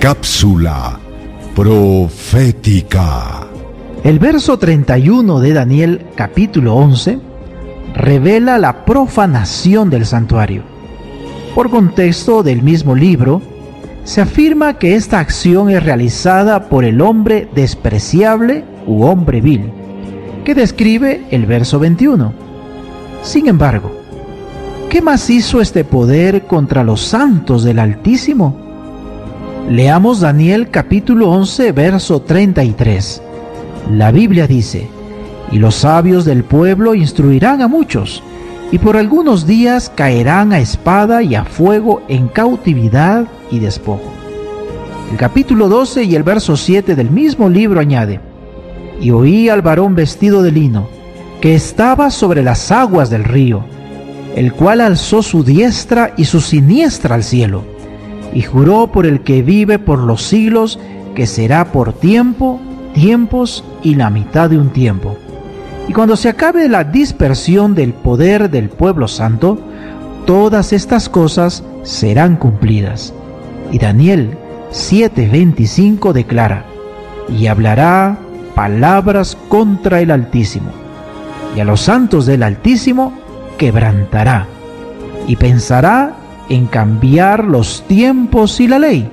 Cápsula profética. El verso 31 de Daniel capítulo 11 revela la profanación del santuario. Por contexto del mismo libro, se afirma que esta acción es realizada por el hombre despreciable u hombre vil, que describe el verso 21. Sin embargo, ¿qué más hizo este poder contra los santos del Altísimo? Leamos Daniel capítulo 11, verso 33. La Biblia dice, y los sabios del pueblo instruirán a muchos, y por algunos días caerán a espada y a fuego en cautividad y despojo. El capítulo 12 y el verso 7 del mismo libro añade, y oí al varón vestido de lino, que estaba sobre las aguas del río, el cual alzó su diestra y su siniestra al cielo, y juró por el que vive por los siglos, que será por tiempo, tiempos y la mitad de un tiempo y cuando se acabe la dispersión del poder del pueblo santo, todas estas cosas serán cumplidas. Y Daniel 7:25 declara, y hablará palabras contra el Altísimo, y a los santos del Altísimo quebrantará, y pensará en cambiar los tiempos y la ley,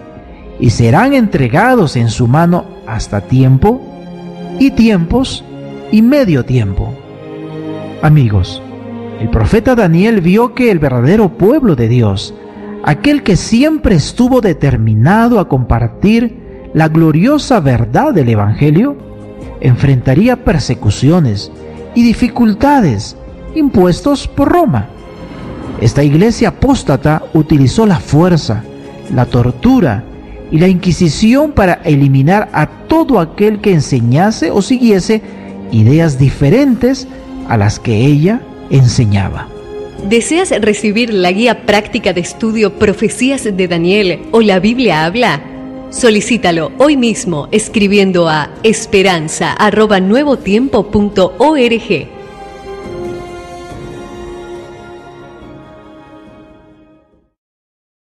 y serán entregados en su mano hasta tiempo y tiempos y medio tiempo. Amigos, el profeta Daniel vio que el verdadero pueblo de Dios, aquel que siempre estuvo determinado a compartir la gloriosa verdad del Evangelio, enfrentaría persecuciones y dificultades impuestos por Roma. Esta iglesia apóstata utilizó la fuerza, la tortura y la inquisición para eliminar a todo aquel que enseñase o siguiese ideas diferentes a las que ella enseñaba. ¿Deseas recibir la guía práctica de estudio Profecías de Daniel o la Biblia habla? Solicítalo hoy mismo escribiendo a esperanza.nuevotiempo.org